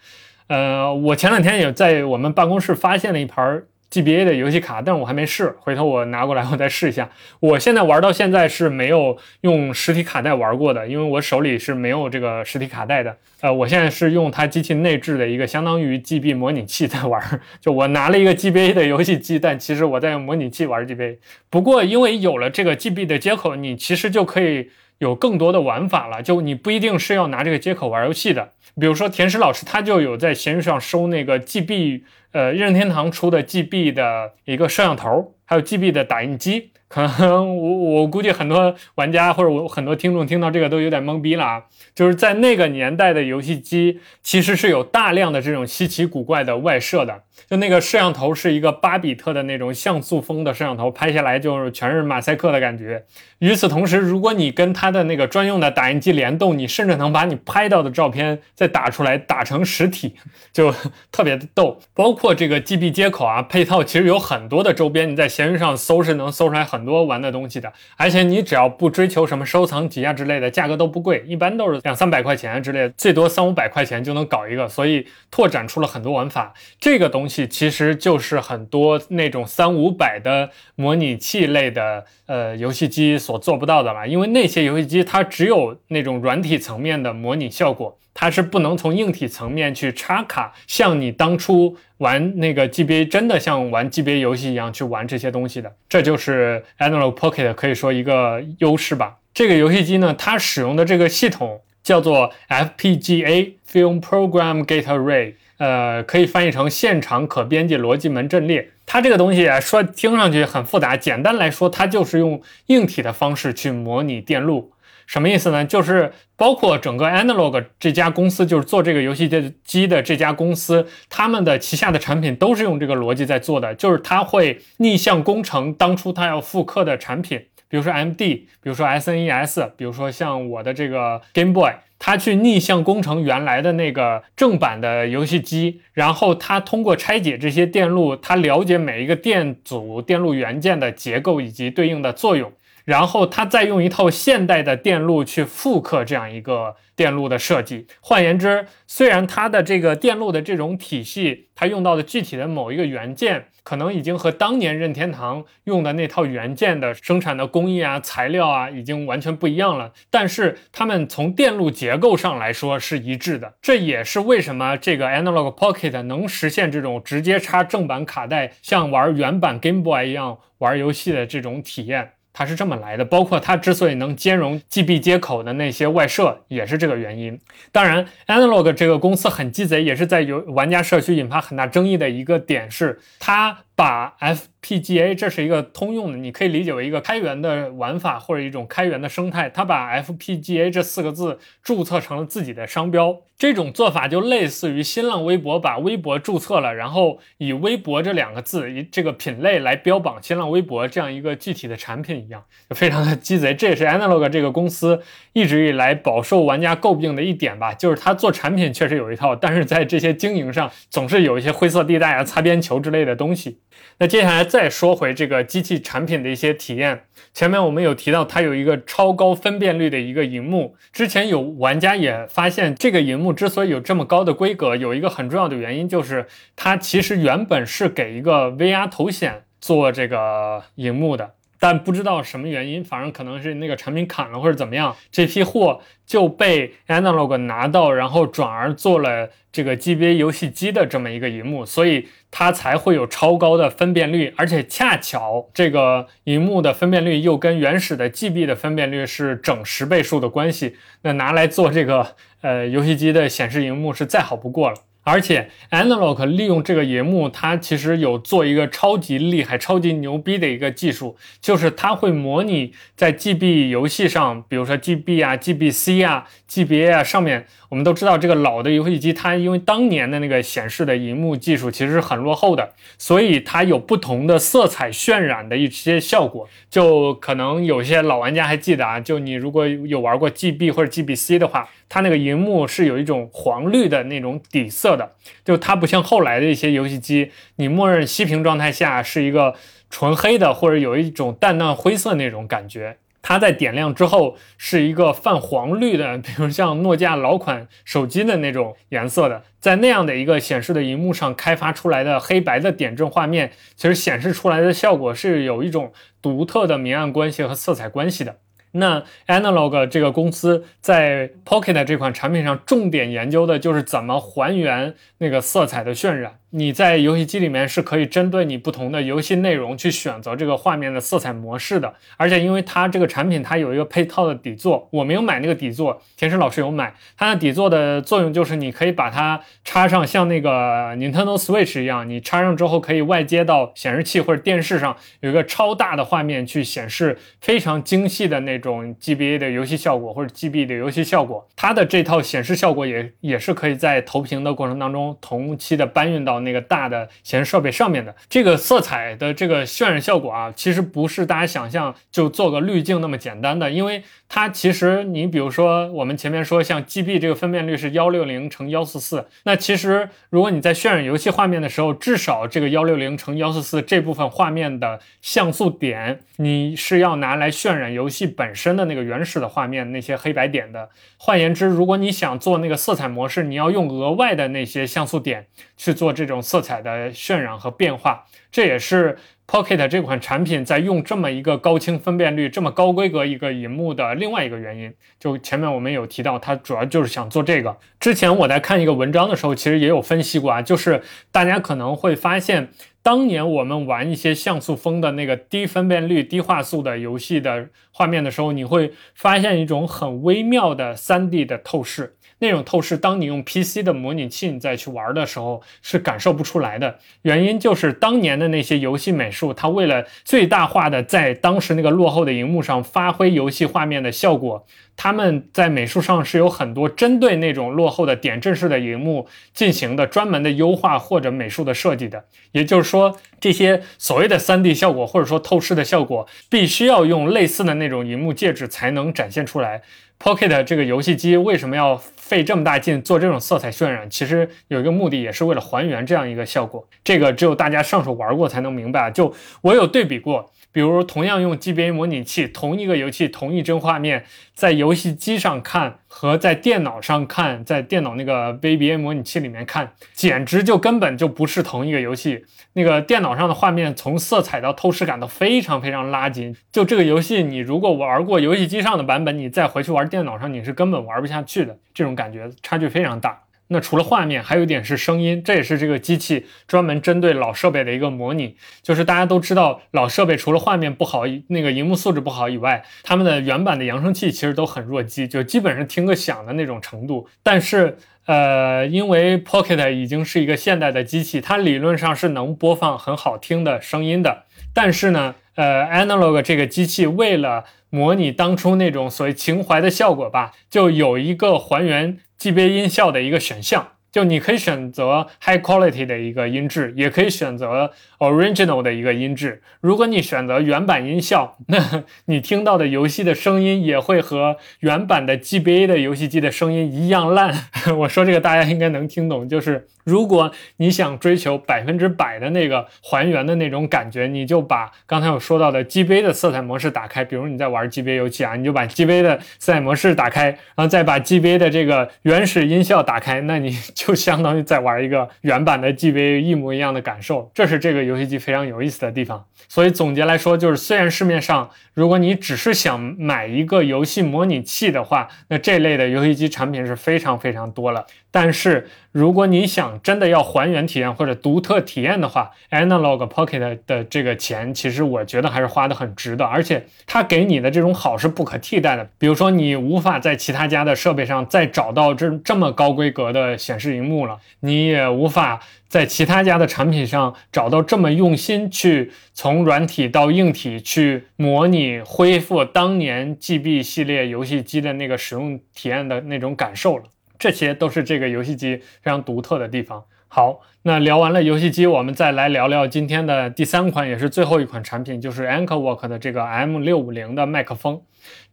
呃，我前两天也在我们办公室发现了一盘。GBA 的游戏卡，但是我还没试，回头我拿过来我再试一下。我现在玩到现在是没有用实体卡带玩过的，因为我手里是没有这个实体卡带的。呃，我现在是用它机器内置的一个相当于 GB 模拟器在玩，就我拿了一个 GBA 的游戏机，但其实我在用模拟器玩 GBA。不过因为有了这个 GB 的接口，你其实就可以有更多的玩法了，就你不一定是要拿这个接口玩游戏的。比如说田石老师他就有在闲鱼上收那个 GB。呃，任天堂出的 GB 的一个摄像头，还有 GB 的打印机。可能我我估计很多玩家或者我很多听众听到这个都有点懵逼了啊！就是在那个年代的游戏机，其实是有大量的这种稀奇古怪的外设的。就那个摄像头是一个八比特的那种像素风的摄像头，拍下来就是全是马赛克的感觉。与此同时，如果你跟它的那个专用的打印机联动，你甚至能把你拍到的照片再打出来，打成实体，就特别的逗。包括这个 GB 接口啊，配套其实有很多的周边，你在闲鱼上搜是能搜出来很。多玩的东西的，而且你只要不追求什么收藏级啊之类的，价格都不贵，一般都是两三百块钱之类的，最多三五百块钱就能搞一个，所以拓展出了很多玩法。这个东西其实就是很多那种三五百的模拟器类的呃游戏机所做不到的了，因为那些游戏机它只有那种软体层面的模拟效果。它是不能从硬体层面去插卡，像你当初玩那个 GBA，真的像玩 GBA 游戏一样去玩这些东西的，这就是 Analog Pocket 可以说一个优势吧。这个游戏机呢，它使用的这个系统叫做 FPGA Film Program Gate Array，呃，可以翻译成现场可编辑逻辑门阵列。它这个东西说听上去很复杂，简单来说，它就是用硬体的方式去模拟电路。什么意思呢？就是包括整个 Analog 这家公司，就是做这个游戏机的这家公司，他们的旗下的产品都是用这个逻辑在做的。就是它会逆向工程当初它要复刻的产品，比如说 MD，比如说 SNES，比如说像我的这个 Game Boy，它去逆向工程原来的那个正版的游戏机，然后它通过拆解这些电路，它了解每一个电阻、电路元件的结构以及对应的作用。然后他再用一套现代的电路去复刻这样一个电路的设计。换言之，虽然它的这个电路的这种体系，它用到的具体的某一个元件，可能已经和当年任天堂用的那套元件的生产的工艺啊、材料啊，已经完全不一样了。但是它们从电路结构上来说是一致的。这也是为什么这个 Analog Pocket 能实现这种直接插正版卡带，像玩原版 Game Boy 一样玩游戏的这种体验。它是这么来的，包括它之所以能兼容 GB 接口的那些外设，也是这个原因。当然，Analog 这个公司很鸡贼，也是在有玩家社区引发很大争议的一个点是，它把 FPGA 这是一个通用的，你可以理解为一个开源的玩法或者一种开源的生态。它把 FPGA 这四个字注册成了自己的商标。这种做法就类似于新浪微博把微博注册了，然后以微博这两个字以这个品类来标榜新浪微博这样一个具体的产品一样，就非常的鸡贼。这也是 Analog 这个公司一直以来饱受玩家诟病的一点吧，就是它做产品确实有一套，但是在这些经营上总是有一些灰色地带啊、擦边球之类的东西。那接下来再说回这个机器产品的一些体验。前面我们有提到，它有一个超高分辨率的一个荧幕。之前有玩家也发现，这个荧幕之所以有这么高的规格，有一个很重要的原因，就是它其实原本是给一个 VR 头显做这个荧幕的。但不知道什么原因，反正可能是那个产品砍了或者怎么样，这批货就被 Analog 拿到，然后转而做了这个 GBA 游戏机的这么一个荧幕，所以它才会有超高的分辨率，而且恰巧这个荧幕的分辨率又跟原始的 GB 的分辨率是整十倍数的关系，那拿来做这个呃游戏机的显示荧幕是再好不过了。而且，Analog 利用这个荧幕，它其实有做一个超级厉害、超级牛逼的一个技术，就是它会模拟在 GB 游戏上，比如说 GB 啊、GBC 啊、GBA 啊上面。我们都知道，这个老的游戏机，它因为当年的那个显示的荧幕技术其实是很落后的，所以它有不同的色彩渲染的一些效果。就可能有些老玩家还记得啊，就你如果有玩过 GB 或者 GBC 的话，它那个荧幕是有一种黄绿的那种底色的，就它不像后来的一些游戏机，你默认熄屏状态下是一个纯黑的，或者有一种淡淡灰色那种感觉。它在点亮之后是一个泛黄绿的，(laughs) 比如像诺基亚老款手机的那种颜色的，在那样的一个显示的荧幕上开发出来的黑白的点阵画面，其实显示出来的效果是有一种独特的明暗关系和色彩关系的。那 Analog 这个公司在 Pocket 这款产品上重点研究的就是怎么还原那个色彩的渲染。你在游戏机里面是可以针对你不同的游戏内容去选择这个画面的色彩模式的，而且因为它这个产品它有一个配套的底座，我没有买那个底座，田石老师有买。它的底座的作用就是你可以把它插上，像那个 Nintendo Switch 一样，你插上之后可以外接到显示器或者电视上，有一个超大的画面去显示非常精细的那种 GBA 的游戏效果或者 GB 的游戏效果。它的这套显示效果也也是可以在投屏的过程当中同期的搬运到。那个大的显示设备上面的这个色彩的这个渲染效果啊，其实不是大家想象就做个滤镜那么简单的，因为它其实你比如说我们前面说像 GB 这个分辨率是幺六零乘幺四四，那其实如果你在渲染游戏画面的时候，至少这个幺六零乘幺四四这部分画面的像素点，你是要拿来渲染游戏本身的那个原始的画面那些黑白点的。换言之，如果你想做那个色彩模式，你要用额外的那些像素点去做这这种。色彩的渲染和变化，这也是 Pocket 这款产品在用这么一个高清分辨率、这么高规格一个荧幕的另外一个原因。就前面我们有提到，它主要就是想做这个。之前我在看一个文章的时候，其实也有分析过啊，就是大家可能会发现，当年我们玩一些像素风的那个低分辨率、低画素的游戏的画面的时候，你会发现一种很微妙的 3D 的透视。那种透视，当你用 PC 的模拟器你再去玩的时候，是感受不出来的。原因就是当年的那些游戏美术，它为了最大化的在当时那个落后的荧幕上发挥游戏画面的效果，他们在美术上是有很多针对那种落后的点阵式的荧幕进行的专门的优化或者美术的设计的。也就是说，这些所谓的 3D 效果或者说透视的效果，必须要用类似的那种荧幕介质才能展现出来。Pocket 这个游戏机为什么要费这么大劲做这种色彩渲染？其实有一个目的，也是为了还原这样一个效果。这个只有大家上手玩过才能明白啊。就我有对比过。比如同样用 GBA 模拟器，同一个游戏，同一帧画面，在游戏机上看和在电脑上看，在电脑那个 VBA 模拟器里面看，简直就根本就不是同一个游戏。那个电脑上的画面，从色彩到透视感都非常非常拉近。就这个游戏，你如果玩过游戏机上的版本，你再回去玩电脑上，你是根本玩不下去的。这种感觉差距非常大。那除了画面，还有一点是声音，这也是这个机器专门针对老设备的一个模拟。就是大家都知道，老设备除了画面不好，那个荧幕素质不好以外，他们的原版的扬声器其实都很弱鸡，就基本上听个响的那种程度。但是，呃，因为 Pocket 已经是一个现代的机器，它理论上是能播放很好听的声音的。但是呢，呃，Analog 这个机器为了模拟当初那种所谓情怀的效果吧，就有一个还原。级别音效的一个选项，就你可以选择 high quality 的一个音质，也可以选择 original 的一个音质。如果你选择原版音效，(laughs) 那你听到的游戏的声音也会和原版的 GBA 的游戏机的声音一样烂。(laughs) 我说这个大家应该能听懂，就是。如果你想追求百分之百的那个还原的那种感觉，你就把刚才我说到的 GBA 的色彩模式打开。比如你在玩 GBA 游戏啊，你就把 GBA 的色彩模式打开，然后再把 GBA 的这个原始音效打开，那你就就相当于在玩一个原版的 GBA 一模一样的感受。这是这个游戏机非常有意思的地方。所以总结来说，就是虽然市面上如果你只是想买一个游戏模拟器的话，那这类的游戏机产品是非常非常多了。但是如果你想真的要还原体验或者独特体验的话，Analog Pocket 的这个钱，其实我觉得还是花的很值的，而且它给你的这种好是不可替代的。比如说，你无法在其他家的设备上再找到这这么高规格的显示荧幕了，你也无法在其他家的产品上找到这么用心去从软体到硬体去模拟恢复当年 GB 系列游戏机的那个使用体验的那种感受了。这些都是这个游戏机非常独特的地方。好，那聊完了游戏机，我们再来聊聊今天的第三款，也是最后一款产品，就是 Anchorwork 的这个 M650 的麦克风。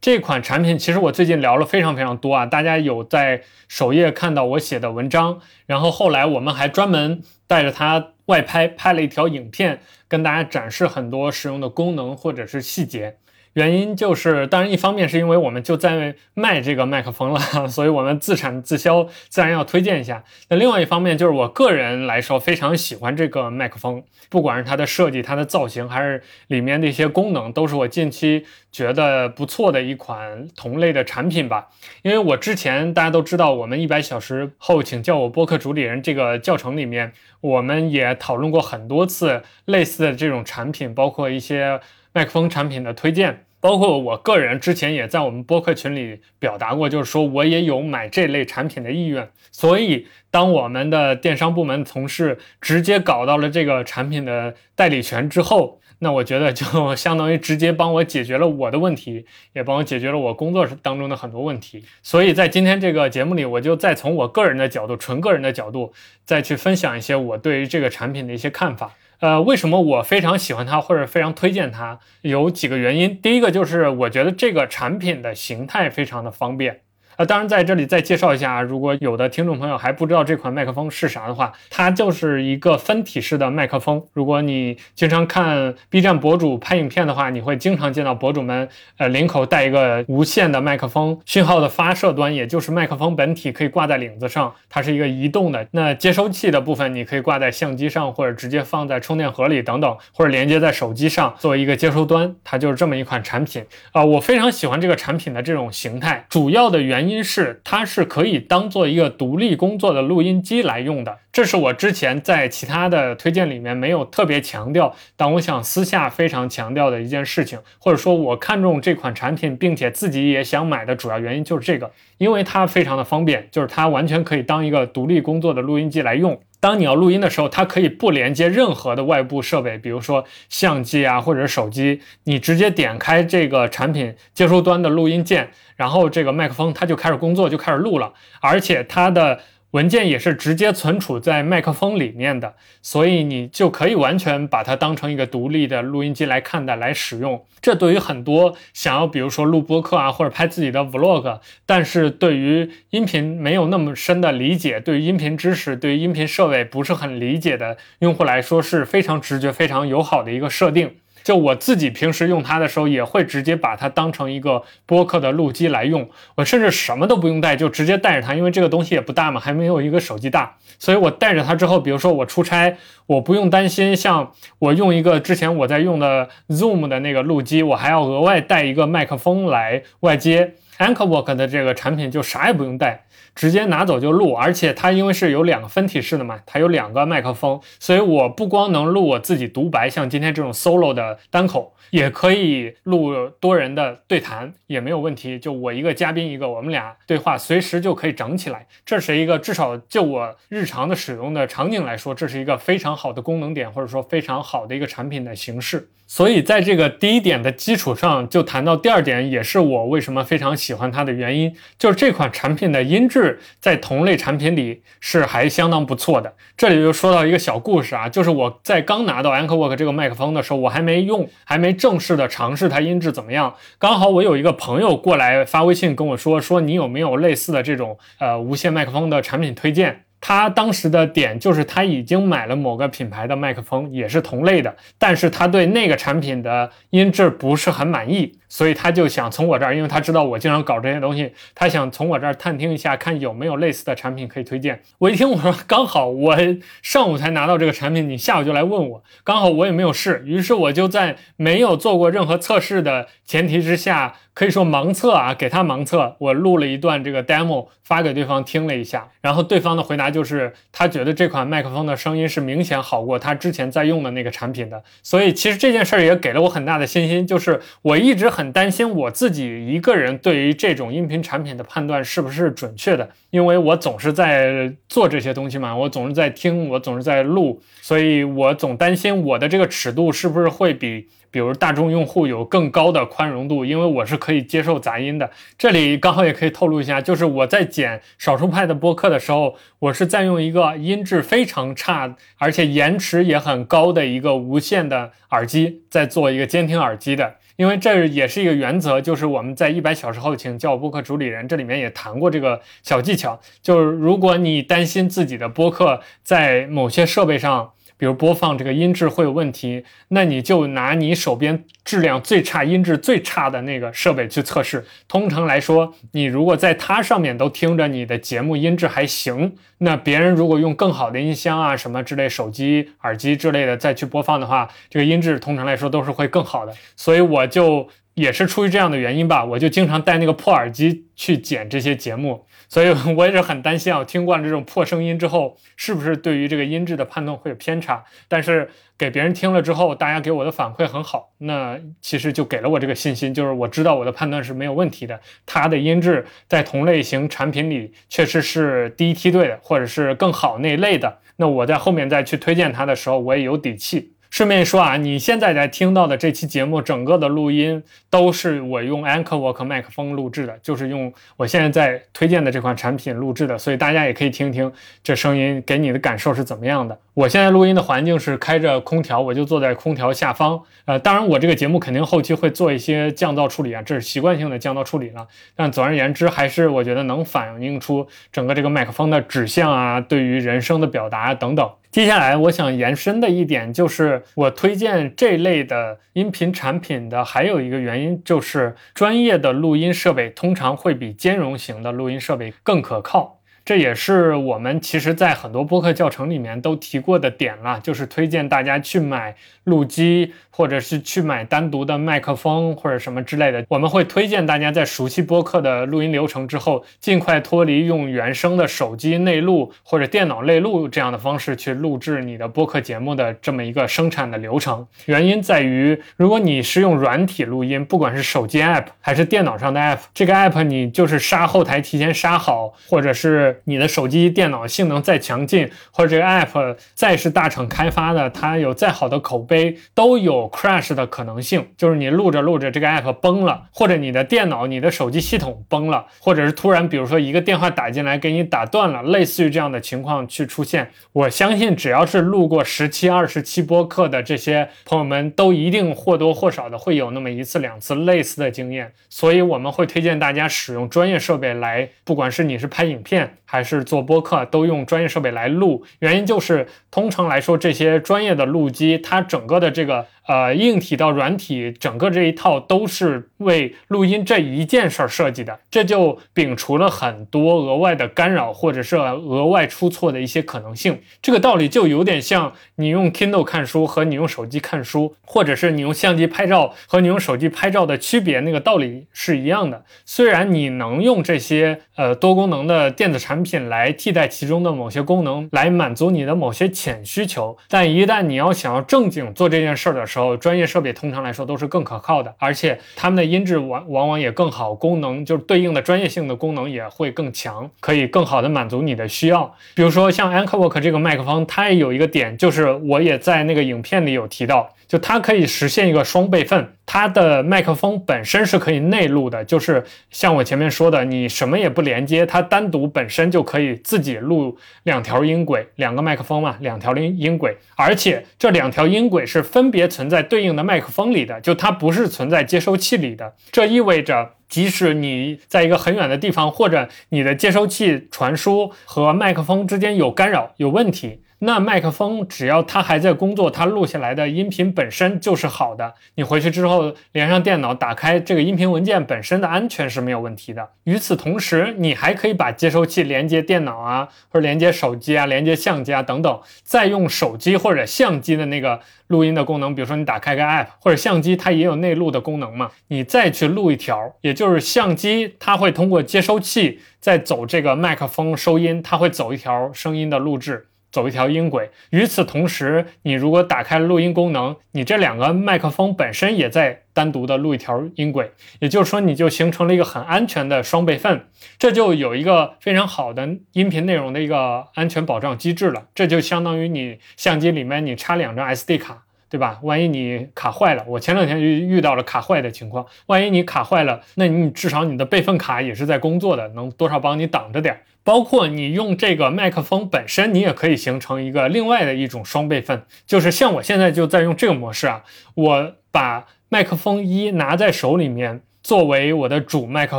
这款产品其实我最近聊了非常非常多啊，大家有在首页看到我写的文章，然后后来我们还专门带着它外拍拍了一条影片，跟大家展示很多使用的功能或者是细节。原因就是，当然一方面是因为我们就在卖这个麦克风了，(laughs) 所以我们自产自销，自然要推荐一下。那另外一方面就是我个人来说非常喜欢这个麦克风，不管是它的设计、它的造型，还是里面的一些功能，都是我近期觉得不错的一款同类的产品吧。因为我之前大家都知道，我们一百小时后请叫我播客主理人这个教程里面，我们也讨论过很多次类似的这种产品，包括一些。麦克风产品的推荐，包括我个人之前也在我们播客群里表达过，就是说我也有买这类产品的意愿。所以，当我们的电商部门同事直接搞到了这个产品的代理权之后，那我觉得就相当于直接帮我解决了我的问题，也帮我解决了我工作当中的很多问题。所以在今天这个节目里，我就再从我个人的角度，纯个人的角度，再去分享一些我对于这个产品的一些看法。呃，为什么我非常喜欢它或者非常推荐它？有几个原因。第一个就是我觉得这个产品的形态非常的方便。啊，当然在这里再介绍一下啊，如果有的听众朋友还不知道这款麦克风是啥的话，它就是一个分体式的麦克风。如果你经常看 B 站博主拍影片的话，你会经常见到博主们呃领口带一个无线的麦克风，讯号的发射端也就是麦克风本体可以挂在领子上，它是一个移动的。那接收器的部分你可以挂在相机上，或者直接放在充电盒里等等，或者连接在手机上作为一个接收端，它就是这么一款产品。啊，我非常喜欢这个产品的这种形态，主要的原因。因是它是可以当做一个独立工作的录音机来用的，这是我之前在其他的推荐里面没有特别强调，但我想私下非常强调的一件事情，或者说我看中这款产品，并且自己也想买的主要原因就是这个，因为它非常的方便，就是它完全可以当一个独立工作的录音机来用。当你要录音的时候，它可以不连接任何的外部设备，比如说相机啊，或者手机，你直接点开这个产品接收端的录音键，然后这个麦克风它就开始工作，就开始录了，而且它的。文件也是直接存储在麦克风里面的，所以你就可以完全把它当成一个独立的录音机来看待、来使用。这对于很多想要，比如说录播客啊，或者拍自己的 vlog，但是对于音频没有那么深的理解，对于音频知识、对于音频设备不是很理解的用户来说，是非常直觉、非常友好的一个设定。就我自己平时用它的时候，也会直接把它当成一个播客的录机来用。我甚至什么都不用带，就直接带着它，因为这个东西也不大嘛，还没有一个手机大。所以我带着它之后，比如说我出差，我不用担心，像我用一个之前我在用的 Zoom 的那个录机，我还要额外带一个麦克风来外接。Anchorwork 的这个产品就啥也不用带。直接拿走就录，而且它因为是有两个分体式的嘛，它有两个麦克风，所以我不光能录我自己独白，像今天这种 solo 的单口，也可以录多人的对谈，也没有问题。就我一个嘉宾一个，我们俩对话，随时就可以整起来。这是一个至少就我日常的使用的场景来说，这是一个非常好的功能点，或者说非常好的一个产品的形式。所以在这个第一点的基础上，就谈到第二点，也是我为什么非常喜欢它的原因，就是这款产品的音质在同类产品里是还相当不错的。这里就说到一个小故事啊，就是我在刚拿到 Anchorwork 这个麦克风的时候，我还没用，还没正式的尝试它音质怎么样。刚好我有一个朋友过来发微信跟我说，说你有没有类似的这种呃无线麦克风的产品推荐？他当时的点就是他已经买了某个品牌的麦克风，也是同类的，但是他对那个产品的音质不是很满意。所以他就想从我这儿，因为他知道我经常搞这些东西，他想从我这儿探听一下，看有没有类似的产品可以推荐。我一听，我说刚好我上午才拿到这个产品，你下午就来问我，刚好我也没有试，于是我就在没有做过任何测试的前提之下，可以说盲测啊，给他盲测，我录了一段这个 demo 发给对方听了一下，然后对方的回答就是他觉得这款麦克风的声音是明显好过他之前在用的那个产品的。所以其实这件事儿也给了我很大的信心，就是我一直很。担心我自己一个人对于这种音频产品的判断是不是准确的，因为我总是在做这些东西嘛，我总是在听，我总是在录，所以我总担心我的这个尺度是不是会比。比如大众用户有更高的宽容度，因为我是可以接受杂音的。这里刚好也可以透露一下，就是我在剪少数派的播客的时候，我是在用一个音质非常差，而且延迟也很高的一个无线的耳机，在做一个监听耳机的。因为这也是一个原则，就是我们在一百小时后请叫我播客主理人这里面也谈过这个小技巧，就是如果你担心自己的播客在某些设备上。比如播放这个音质会有问题，那你就拿你手边质量最差、音质最差的那个设备去测试。通常来说，你如果在它上面都听着你的节目音质还行，那别人如果用更好的音箱啊什么之类、手机耳机之类的再去播放的话，这个音质通常来说都是会更好的。所以我就也是出于这样的原因吧，我就经常带那个破耳机去剪这些节目。所以我也是很担心啊，听惯了这种破声音之后，是不是对于这个音质的判断会有偏差？但是给别人听了之后，大家给我的反馈很好，那其实就给了我这个信心，就是我知道我的判断是没有问题的。它的音质在同类型产品里确实是第一梯队的，或者是更好那一类的。那我在后面再去推荐它的时候，我也有底气。顺便说啊，你现在在听到的这期节目，整个的录音都是我用 Anchorwork 麦克风录制的，就是用我现在在推荐的这款产品录制的，所以大家也可以听听这声音给你的感受是怎么样的。我现在录音的环境是开着空调，我就坐在空调下方。呃，当然我这个节目肯定后期会做一些降噪处理啊，这是习惯性的降噪处理了。但总而言之，还是我觉得能反映出整个这个麦克风的指向啊，对于人声的表达等等。接下来我想延伸的一点就是，我推荐这类的音频产品的还有一个原因就是，专业的录音设备通常会比兼容型的录音设备更可靠。这也是我们其实，在很多播客教程里面都提过的点了，就是推荐大家去买录机，或者是去买单独的麦克风或者什么之类的。我们会推荐大家在熟悉播客的录音流程之后，尽快脱离用原生的手机内录或者电脑内录这样的方式去录制你的播客节目的这么一个生产的流程。原因在于，如果你是用软体录音，不管是手机 app 还是电脑上的 app，这个 app 你就是杀后台提前杀好，或者是你的手机、电脑性能再强劲，或者这个 app 再是大厂开发的，它有再好的口碑，都有 crash 的可能性。就是你录着录着，这个 app 崩了，或者你的电脑、你的手机系统崩了，或者是突然，比如说一个电话打进来给你打断了，类似于这样的情况去出现。我相信，只要是录过十七、二十期播客的这些朋友们，都一定或多或少的会有那么一次、两次类似的经验。所以我们会推荐大家使用专业设备来，不管是你是拍影片。还是做播客，都用专业设备来录。原因就是，通常来说，这些专业的录机，它整个的这个。呃，硬体到软体，整个这一套都是为录音这一件事儿设计的，这就摒除了很多额外的干扰或者是额外出错的一些可能性。这个道理就有点像你用 Kindle 看书和你用手机看书，或者是你用相机拍照和你用手机拍照的区别，那个道理是一样的。虽然你能用这些呃多功能的电子产品来替代其中的某些功能，来满足你的某些浅需求，但一旦你要想要正经做这件事儿的时候，专业设备通常来说都是更可靠的，而且它们的音质往往往也更好，功能就是对应的专业性的功能也会更强，可以更好的满足你的需要。比如说像 Anchorwork 这个麦克风，它也有一个点，就是我也在那个影片里有提到。就它可以实现一个双备份，它的麦克风本身是可以内录的，就是像我前面说的，你什么也不连接，它单独本身就可以自己录两条音轨，两个麦克风嘛，两条音音轨，而且这两条音轨是分别存在对应的麦克风里的，就它不是存在接收器里的，这意味着即使你在一个很远的地方，或者你的接收器传输和麦克风之间有干扰、有问题。那麦克风只要它还在工作，它录下来的音频本身就是好的。你回去之后连上电脑，打开这个音频文件本身的安全是没有问题的。与此同时，你还可以把接收器连接电脑啊，或者连接手机啊，连接相机啊等等，再用手机或者相机的那个录音的功能，比如说你打开个 app 或者相机它也有内录的功能嘛，你再去录一条，也就是相机它会通过接收器再走这个麦克风收音，它会走一条声音的录制。走一条音轨，与此同时，你如果打开录音功能，你这两个麦克风本身也在单独的录一条音轨，也就是说，你就形成了一个很安全的双备份，这就有一个非常好的音频内容的一个安全保障机制了。这就相当于你相机里面你插两张 SD 卡，对吧？万一你卡坏了，我前两天就遇到了卡坏的情况，万一你卡坏了，那你至少你的备份卡也是在工作的，能多少帮你挡着点儿。包括你用这个麦克风本身，你也可以形成一个另外的一种双备份，就是像我现在就在用这个模式啊，我把麦克风一拿在手里面，作为我的主麦克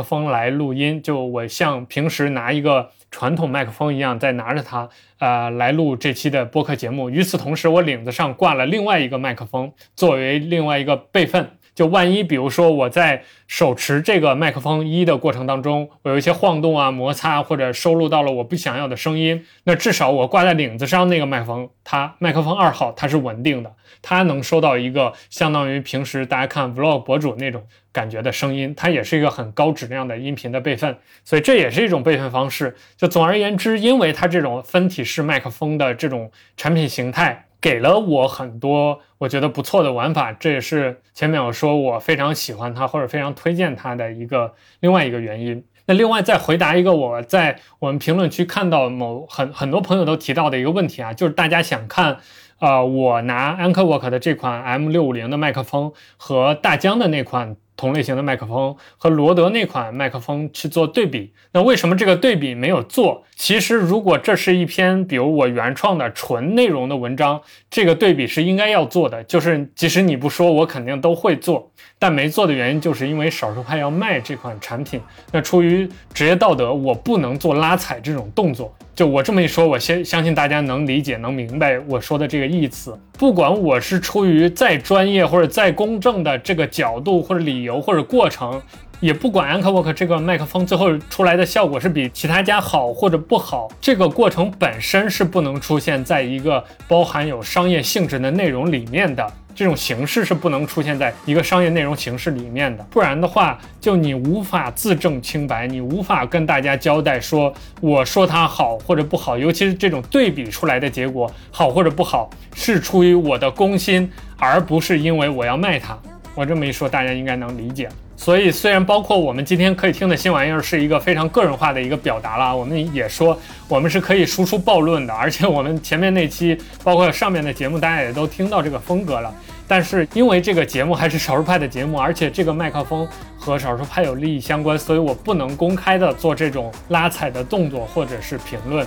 风来录音，就我像平时拿一个传统麦克风一样，在拿着它，呃，来录这期的播客节目。与此同时，我领子上挂了另外一个麦克风，作为另外一个备份。就万一，比如说我在手持这个麦克风一的过程当中，我有一些晃动啊、摩擦，或者收录到了我不想要的声音，那至少我挂在领子上那个麦克风，它麦克风二号它是稳定的，它能收到一个相当于平时大家看 vlog 博主那种感觉的声音，它也是一个很高质量的音频的备份，所以这也是一种备份方式。就总而言之，因为它这种分体式麦克风的这种产品形态。给了我很多我觉得不错的玩法，这也是前面我说我非常喜欢它或者非常推荐它的一个另外一个原因。那另外再回答一个我在我们评论区看到某很很多朋友都提到的一个问题啊，就是大家想看，呃，我拿 Anchorwork 的这款 M 六五零的麦克风和大疆的那款。同类型的麦克风和罗德那款麦克风去做对比，那为什么这个对比没有做？其实如果这是一篇比如我原创的纯内容的文章，这个对比是应该要做的。就是即使你不说，我肯定都会做。但没做的原因，就是因为少数派要卖这款产品，那出于职业道德，我不能做拉踩这种动作。就我这么一说，我先相信大家能理解、能明白我说的这个意思。不管我是出于再专业或者再公正的这个角度或者理由或者过程，也不管 Anchorwork 这个麦克风最后出来的效果是比其他家好或者不好，这个过程本身是不能出现在一个包含有商业性质的内容里面的。这种形式是不能出现在一个商业内容形式里面的，不然的话，就你无法自证清白，你无法跟大家交代说，我说它好或者不好，尤其是这种对比出来的结果好或者不好，是出于我的公心，而不是因为我要卖它。我这么一说，大家应该能理解。所以，虽然包括我们今天可以听的新玩意儿是一个非常个人化的一个表达了，我们也说我们是可以输出暴论的，而且我们前面那期包括上面的节目，大家也都听到这个风格了。但是因为这个节目还是少数派的节目，而且这个麦克风和少数派有利益相关，所以我不能公开的做这种拉踩的动作或者是评论。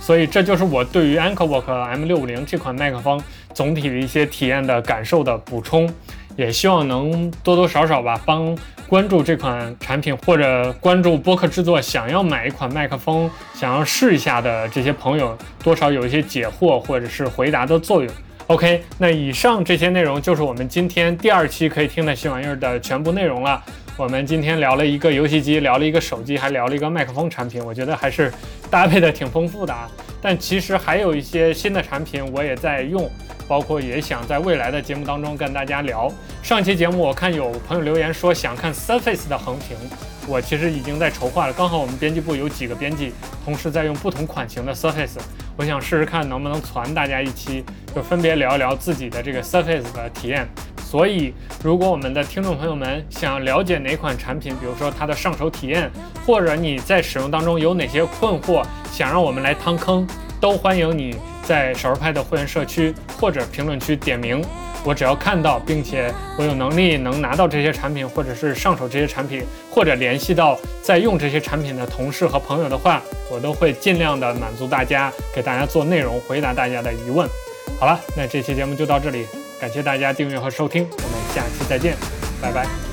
所以这就是我对于 Anchorwork M650 这款麦克风总体的一些体验的感受的补充。也希望能多多少少吧，帮关注这款产品或者关注播客制作，想要买一款麦克风，想要试一下的这些朋友，多少有一些解惑或者是回答的作用。OK，那以上这些内容就是我们今天第二期可以听的新玩意儿的全部内容了。我们今天聊了一个游戏机，聊了一个手机，还聊了一个麦克风产品，我觉得还是搭配的挺丰富的啊。但其实还有一些新的产品我也在用，包括也想在未来的节目当中跟大家聊。上期节目我看有朋友留言说想看 Surface 的横屏，我其实已经在筹划了。刚好我们编辑部有几个编辑同时在用不同款型的 Surface，我想试试看能不能传大家一期，就分别聊一聊自己的这个 Surface 的体验。所以，如果我们的听众朋友们想了解哪款产品，比如说它的上手体验，或者你在使用当中有哪些困惑，想让我们来趟坑，都欢迎你在少儿派的会员社区或者评论区点名。我只要看到，并且我有能力能拿到这些产品，或者是上手这些产品，或者联系到在用这些产品的同事和朋友的话，我都会尽量的满足大家，给大家做内容，回答大家的疑问。好了，那这期节目就到这里。感谢大家订阅和收听，我们下期再见，拜拜。